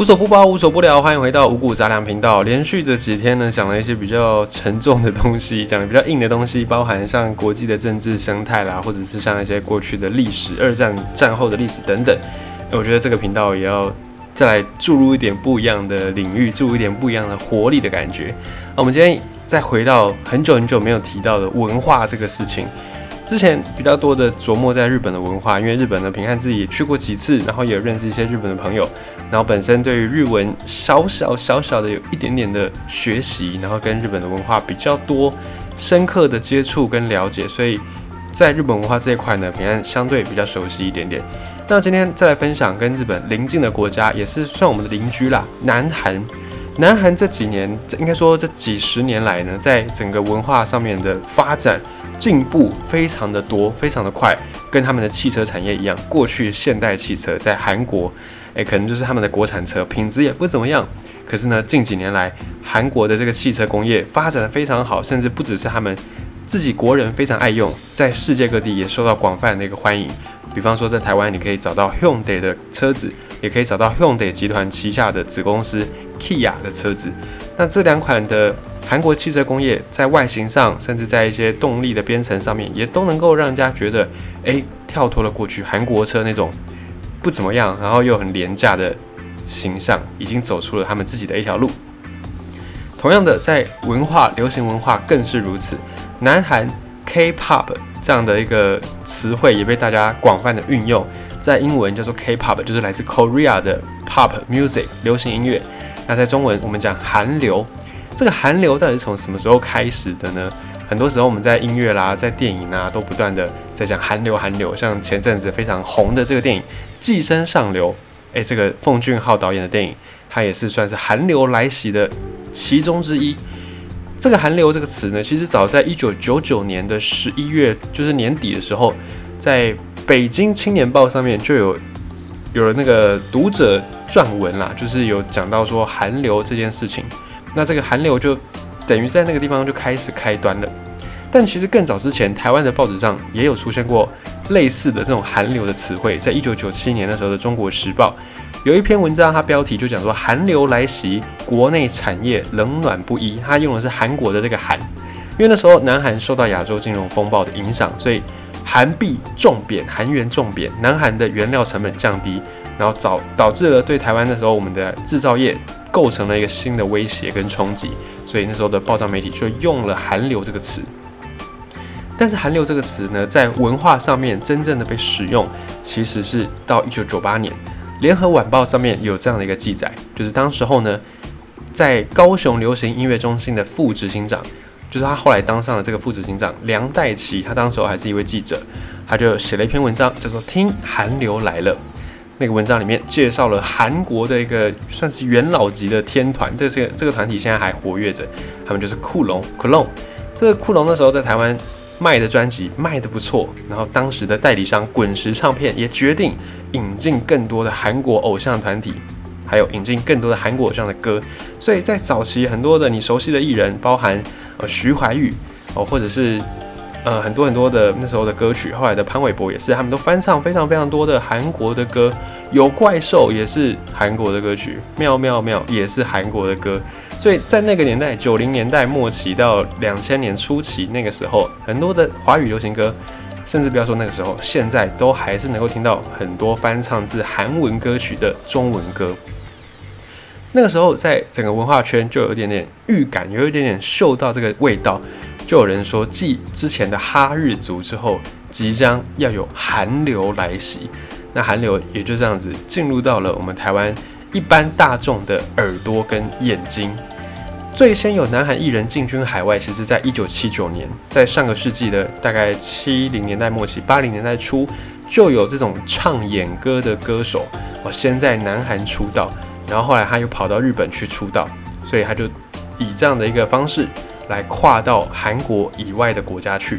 无所不包，无所不聊，欢迎回到五谷杂粮频道。连续这几天呢，讲了一些比较沉重的东西，讲的比较硬的东西，包含像国际的政治生态啦，或者是像一些过去的历史、二战战后的历史等等。我觉得这个频道也要再来注入一点不一样的领域，注入一点不一样的活力的感觉。那我们今天再回到很久很久没有提到的文化这个事情。之前比较多的琢磨在日本的文化，因为日本的平汉自己也去过几次，然后也认识一些日本的朋友，然后本身对于日文小小小小的有一点点的学习，然后跟日本的文化比较多深刻的接触跟了解，所以在日本文化这一块呢，平安相对比较熟悉一点点。那今天再来分享跟日本邻近的国家，也是算我们的邻居啦，南韩。南韩这几年，这应该说这几十年来呢，在整个文化上面的发展。进步非常的多，非常的快，跟他们的汽车产业一样。过去现代汽车在韩国，诶，可能就是他们的国产车，品质也不怎么样。可是呢，近几年来，韩国的这个汽车工业发展的非常好，甚至不只是他们自己国人非常爱用，在世界各地也受到广泛的一个欢迎。比方说，在台湾你可以找到 Hyundai 的车子，也可以找到 Hyundai 集团旗下的子公司 Kia 的车子。那这两款的。韩国汽车工业在外形上，甚至在一些动力的编程上面，也都能够让人家觉得，哎，跳脱了过去韩国车那种不怎么样，然后又很廉价的形象，已经走出了他们自己的一条路。同样的，在文化、流行文化更是如此。南韩 K-pop 这样的一个词汇也被大家广泛的运用，在英文叫做 K-pop，就是来自 Korea 的 pop music 流行音乐。那在中文我们讲韩流。这个韩流到底是从什么时候开始的呢？很多时候我们在音乐啦，在电影啊，都不断的在讲韩流，韩流。像前阵子非常红的这个电影《寄生上流》，诶，这个奉俊昊导演的电影，它也是算是韩流来袭的其中之一。这个韩流这个词呢，其实早在一九九九年的十一月，就是年底的时候，在北京青年报上面就有有了那个读者撰文啦，就是有讲到说韩流这件事情。那这个韩流就等于在那个地方就开始开端了，但其实更早之前，台湾的报纸上也有出现过类似的这种韩流的词汇。在一九九七年的时候的《中国时报》有一篇文章，它标题就讲说韩流来袭，国内产业冷暖不一。它用的是韩国的这个韩，因为那时候南韩受到亚洲金融风暴的影响，所以韩币重贬，韩元重贬，南韩的原料成本降低，然后导导致了对台湾那时候我们的制造业。构成了一个新的威胁跟冲击，所以那时候的报章媒体就用了“韩流”这个词。但是“韩流”这个词呢，在文化上面真正的被使用，其实是到一九九八年，《联合晚报》上面有这样的一个记载，就是当时候呢，在高雄流行音乐中心的副执行长，就是他后来当上了这个副执行长梁代奇，他当时候还是一位记者，他就写了一篇文章，叫做《听韩流来了》。那个文章里面介绍了韩国的一个算是元老级的天团，这个这个团体现在还活跃着，他们就是酷龙酷龙。这个酷龙那时候在台湾卖的专辑卖的不错，然后当时的代理商滚石唱片也决定引进更多的韩国偶像团体，还有引进更多的韩国偶像的歌。所以在早期很多的你熟悉的艺人，包含徐怀钰哦，或者是。呃，很多很多的那时候的歌曲，后来的潘玮柏也是，他们都翻唱非常非常多的韩国的歌，有怪兽也是韩国的歌曲，妙妙妙也是韩国的歌，所以在那个年代，九零年代末期到两千年初期那个时候，很多的华语流行歌，甚至不要说那个时候，现在都还是能够听到很多翻唱自韩文歌曲的中文歌。那个时候，在整个文化圈就有一点点预感，有一点点嗅到这个味道。就有人说，继之前的哈日族之后，即将要有韩流来袭。那韩流也就这样子进入到了我们台湾一般大众的耳朵跟眼睛。最先有南韩艺人进军海外，其实在一九七九年，在上个世纪的大概七零年代末期、八零年代初，就有这种唱演歌的歌手我，先在南韩出道，然后后来他又跑到日本去出道，所以他就以这样的一个方式。来跨到韩国以外的国家去，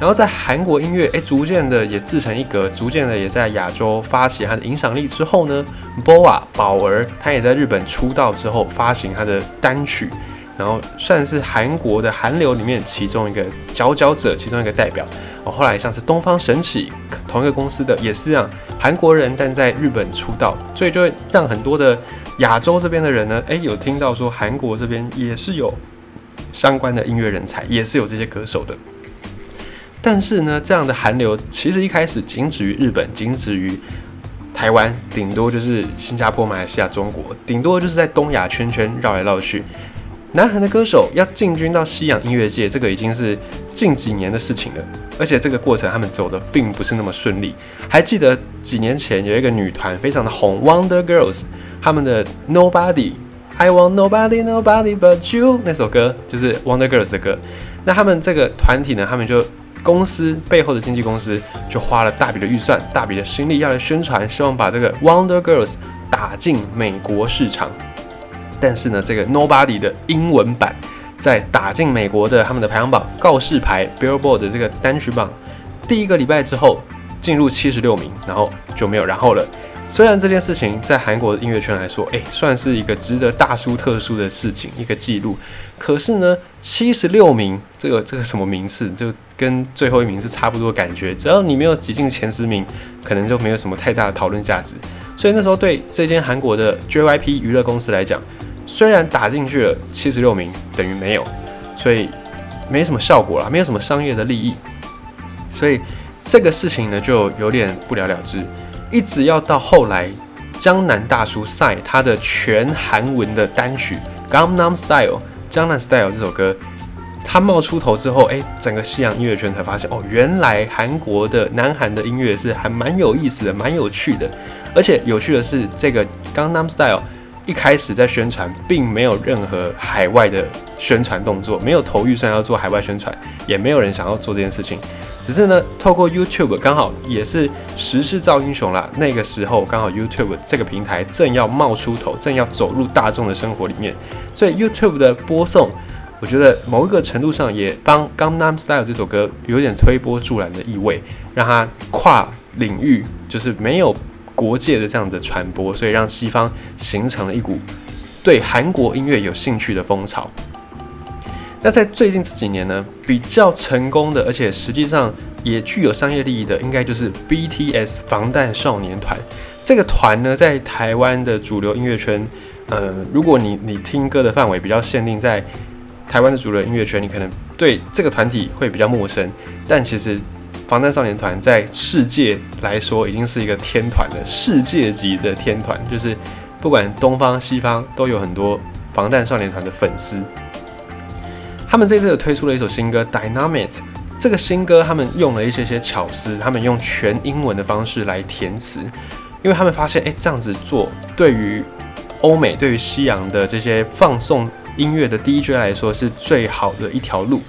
然后在韩国音乐诶逐渐的也自成一格，逐渐的也在亚洲发起他的影响力之后呢，BoA 宝儿他也在日本出道之后发行他的单曲，然后算是韩国的韩流里面其中一个佼佼者，其中一个代表。后来像是东方神起同一个公司的也是这样，韩国人但在日本出道，所以就会让很多的亚洲这边的人呢，诶，有听到说韩国这边也是有相关的音乐人才，也是有这些歌手的。但是呢，这样的韩流其实一开始仅止于日本，仅止于台湾，顶多就是新加坡、马来西亚、中国，顶多就是在东亚圈圈绕来绕去。南韩的歌手要进军到西洋音乐界，这个已经是近几年的事情了。而且这个过程他们走的并不是那么顺利。还记得几年前有一个女团非常的红，Wonder Girls，他们的 Nobody，I Want Nobody Nobody But You 那首歌就是 Wonder Girls 的歌。那他们这个团体呢，他们就公司背后的经纪公司就花了大笔的预算、大笔的心力要来宣传，希望把这个 Wonder Girls 打进美国市场。但是呢，这个 Nobody 的英文版在打进美国的他们的排行榜告示牌 Billboard 的这个单曲榜第一个礼拜之后进入七十六名，然后就没有然后了。虽然这件事情在韩国的音乐圈来说，哎，算是一个值得大书特书的事情，一个记录。可是呢，七十六名这个这个什么名次，就跟最后一名是差不多感觉。只要你没有挤进前十名，可能就没有什么太大的讨论价值。所以那时候对这间韩国的 JYP 娱乐公司来讲，虽然打进去了七十六名，等于没有，所以没什么效果了，没有什么商业的利益，所以这个事情呢就有点不了了之。一直要到后来，江南大叔赛他的全韩文的单曲《Gangnam Style》江南 Style 这首歌，他冒出头之后，哎，整个西洋音乐圈才发现，哦，原来韩国的南韩的音乐是还蛮有意思的，蛮有趣的。而且有趣的是，这个《Gangnam Style》。一开始在宣传，并没有任何海外的宣传动作，没有投预算要做海外宣传，也没有人想要做这件事情。只是呢，透过 YouTube 刚好也是时势造英雄啦。那个时候刚好 YouTube 这个平台正要冒出头，正要走入大众的生活里面，所以 YouTube 的播送，我觉得某一个程度上也帮《Gangnam Style》这首歌有点推波助澜的意味，让它跨领域，就是没有。国界的这样的传播，所以让西方形成了一股对韩国音乐有兴趣的风潮。那在最近这几年呢，比较成功的，而且实际上也具有商业利益的，应该就是 BTS 防弹少年团。这个团呢，在台湾的主流音乐圈，呃，如果你你听歌的范围比较限定在台湾的主流音乐圈，你可能对这个团体会比较陌生，但其实。防弹少年团在世界来说已经是一个天团了，世界级的天团，就是不管东方西方都有很多防弹少年团的粉丝。他们这次有推出了一首新歌《Dynamite》，这个新歌他们用了一些些巧思，他们用全英文的方式来填词，因为他们发现，哎，这样子做对于欧美、对于西洋的这些放送音乐的 DJ 来说是最好的一条路，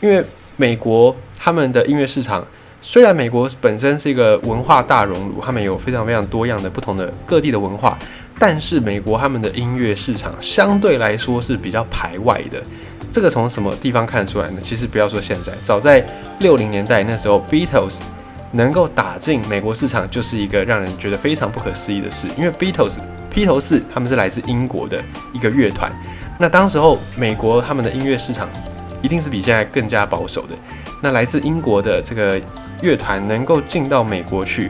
因为美国他们的音乐市场。虽然美国本身是一个文化大熔炉，他们有非常非常多样的不同的各地的文化，但是美国他们的音乐市场相对来说是比较排外的。这个从什么地方看出来呢？其实不要说现在，早在六零年代那时候，Beatles 能够打进美国市场，就是一个让人觉得非常不可思议的事。因为 Beatles 披头士他们是来自英国的一个乐团，那当时候美国他们的音乐市场一定是比现在更加保守的。那来自英国的这个。乐团能够进到美国去，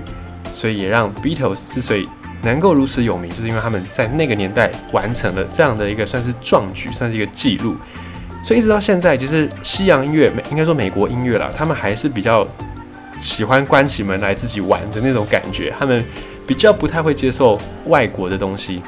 所以也让 Beatles 之所以能够如此有名，就是因为他们在那个年代完成了这样的一个算是壮举，算是一个记录。所以一直到现在，其实西洋音乐，应该说美国音乐啦，他们还是比较喜欢关起门来自己玩的那种感觉，他们比较不太会接受外国的东西。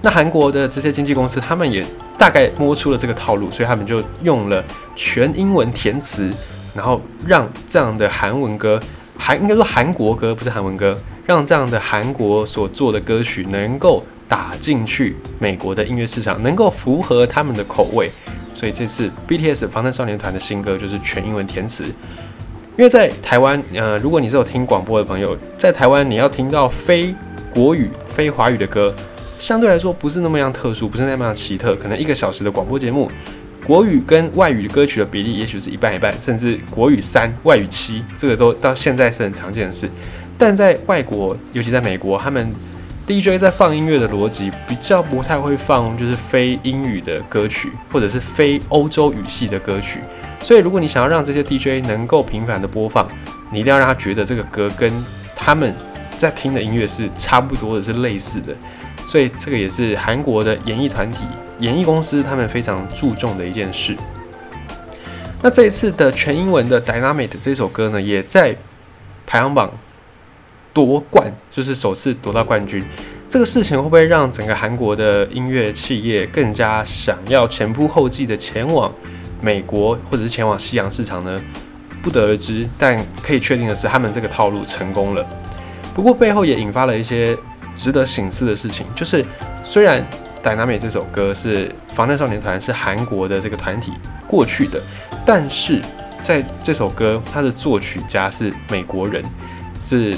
那韩国的这些经纪公司，他们也大概摸出了这个套路，所以他们就用了全英文填词。然后让这样的韩文歌，韩应该说韩国歌不是韩文歌，让这样的韩国所做的歌曲能够打进去美国的音乐市场，能够符合他们的口味。所以这次 BTS 防弹少年团的新歌就是全英文填词。因为在台湾，呃，如果你是有听广播的朋友，在台湾你要听到非国语、非华语的歌，相对来说不是那么样特殊，不是那么样奇特，可能一个小时的广播节目。国语跟外语歌曲的比例，也许是一半一半，甚至国语三，外语七，这个都到现在是很常见的事。但在外国，尤其在美国，他们 DJ 在放音乐的逻辑比较不太会放，就是非英语的歌曲，或者是非欧洲语系的歌曲。所以，如果你想要让这些 DJ 能够频繁的播放，你一定要让他觉得这个歌跟他们在听的音乐是差不多的，是类似的。所以这个也是韩国的演艺团体、演艺公司他们非常注重的一件事。那这一次的全英文的《Dynamite》这首歌呢，也在排行榜夺冠，就是首次夺到冠军。这个事情会不会让整个韩国的音乐企业更加想要前仆后继的前往美国或者是前往西洋市场呢？不得而知。但可以确定的是，他们这个套路成功了。不过背后也引发了一些值得醒思的事情，就是虽然《Dynamite》这首歌是防弹少年团是韩国的这个团体过去的。但是在这首歌，它的作曲家是美国人，是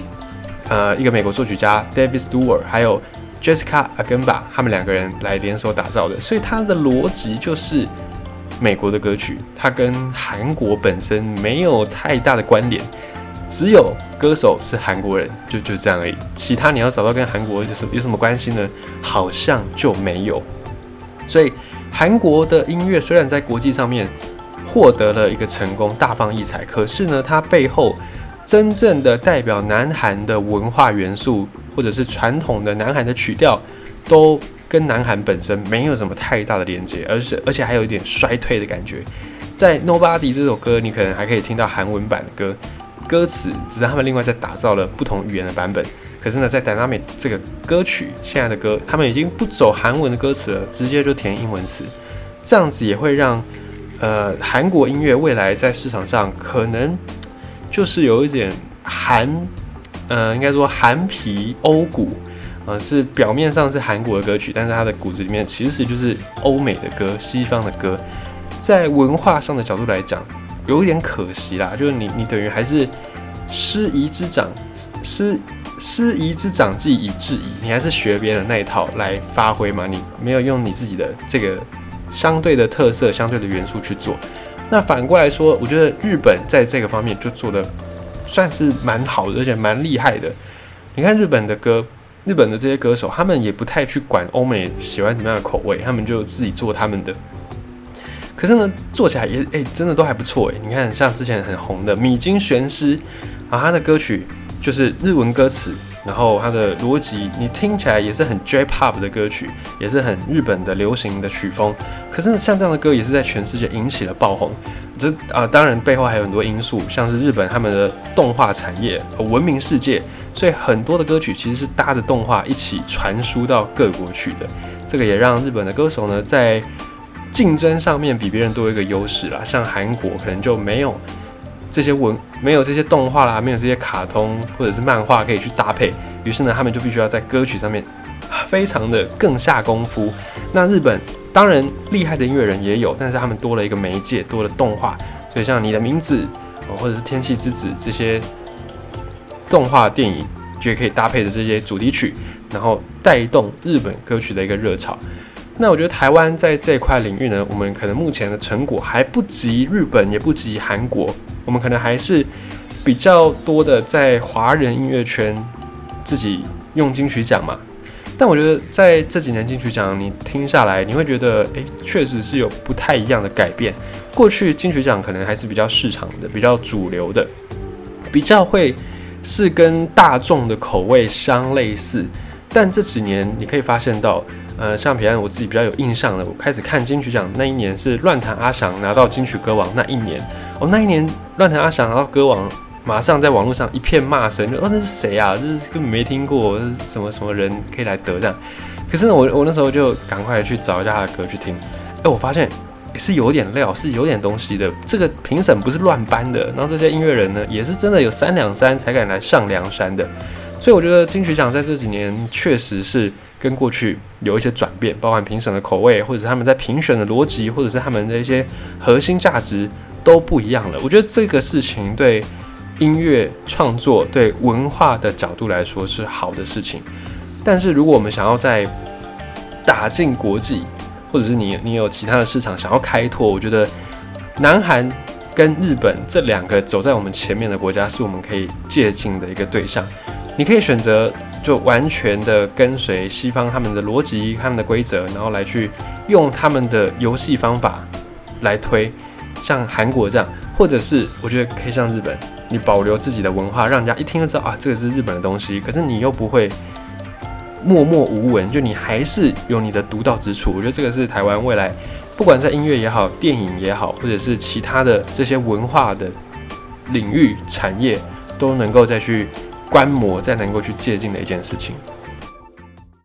呃一个美国作曲家 David Stewart，还有 Jessica Agemba，他们两个人来联手打造的，所以它的逻辑就是美国的歌曲，它跟韩国本身没有太大的关联，只有歌手是韩国人，就就这样而已。其他你要找到跟韩国有什有什么关系呢？好像就没有。所以韩国的音乐虽然在国际上面。获得了一个成功，大放异彩。可是呢，它背后真正的代表南韩的文化元素，或者是传统的南韩的曲调，都跟南韩本身没有什么太大的连接，而且而且还有一点衰退的感觉。在《Nobody》这首歌，你可能还可以听到韩文版的歌，歌词只是他们另外在打造了不同语言的版本。可是呢，在《Dynamite》这个歌曲现在的歌，他们已经不走韩文的歌词了，直接就填英文词，这样子也会让。呃，韩国音乐未来在市场上可能就是有一点韩，呃，应该说韩皮欧骨，呃，是表面上是韩国的歌曲，但是它的骨子里面其实就是欧美的歌、西方的歌。在文化上的角度来讲，有点可惜啦，就是你你等于还是师夷之长，师师夷之长技以制夷，你还是学别人那一套来发挥嘛，你没有用你自己的这个。相对的特色、相对的元素去做，那反过来说，我觉得日本在这个方面就做的算是蛮好的，而且蛮厉害的。你看日本的歌，日本的这些歌手，他们也不太去管欧美喜欢怎么样的口味，他们就自己做他们的。可是呢，做起来也诶，真的都还不错诶。你看，像之前很红的米津玄师啊，他的歌曲就是日文歌词。然后它的逻辑，你听起来也是很 J-pop 的歌曲，也是很日本的流行的曲风。可是像这样的歌，也是在全世界引起了爆红。这啊，当然背后还有很多因素，像是日本他们的动画产业闻名世界，所以很多的歌曲其实是搭着动画一起传输到各国去的。这个也让日本的歌手呢，在竞争上面比别人多一个优势啦。像韩国可能就没有。这些文没有这些动画啦，没有这些卡通或者是漫画可以去搭配，于是呢，他们就必须要在歌曲上面非常的更下功夫。那日本当然厉害的音乐人也有，但是他们多了一个媒介，多了动画，所以像你的名字或者是天气之子这些动画电影，就可以搭配的这些主题曲，然后带动日本歌曲的一个热潮。那我觉得台湾在这块领域呢，我们可能目前的成果还不及日本，也不及韩国。我们可能还是比较多的在华人音乐圈自己用金曲奖嘛，但我觉得在这几年金曲奖你听下来，你会觉得诶，确实是有不太一样的改变。过去金曲奖可能还是比较市场的、比较主流的，比较会是跟大众的口味相类似。但这几年你可以发现到，呃，像平安我自己比较有印象的，我开始看金曲奖那一年是乱弹阿翔拿到金曲歌王那一年。哦，那一年乱弹阿翔拿到歌王，马上在网络上一片骂声，就哦那是谁啊？就是根本没听过，什么什么人可以来得这样。可是呢，我我那时候就赶快去找一下他的歌去听，哎，我发现是有点料，是有点东西的。这个评审不是乱搬的，然后这些音乐人呢，也是真的有三两三才敢来上梁山的。所以我觉得金曲奖在这几年确实是跟过去有一些转变，包含评审的口味，或者是他们在评选的逻辑，或者是他们的一些核心价值。都不一样了。我觉得这个事情对音乐创作、对文化的角度来说是好的事情。但是如果我们想要在打进国际，或者是你你有其他的市场想要开拓，我觉得南韩跟日本这两个走在我们前面的国家，是我们可以借鉴的一个对象。你可以选择就完全的跟随西方他们的逻辑他们的规则然后来去用他们的游戏方法来推像韩国这样。或者是我觉得可以像日本你保留自己的文化让人家一听就知道啊这个是日本的东西可是你又不会默默无闻就你还是有你的独到之处我觉得这个是台湾未来不管在音乐也好电影也好或者是其他的这些文化的领域产业都能够再去观摩再能够去借鉴的一件事情。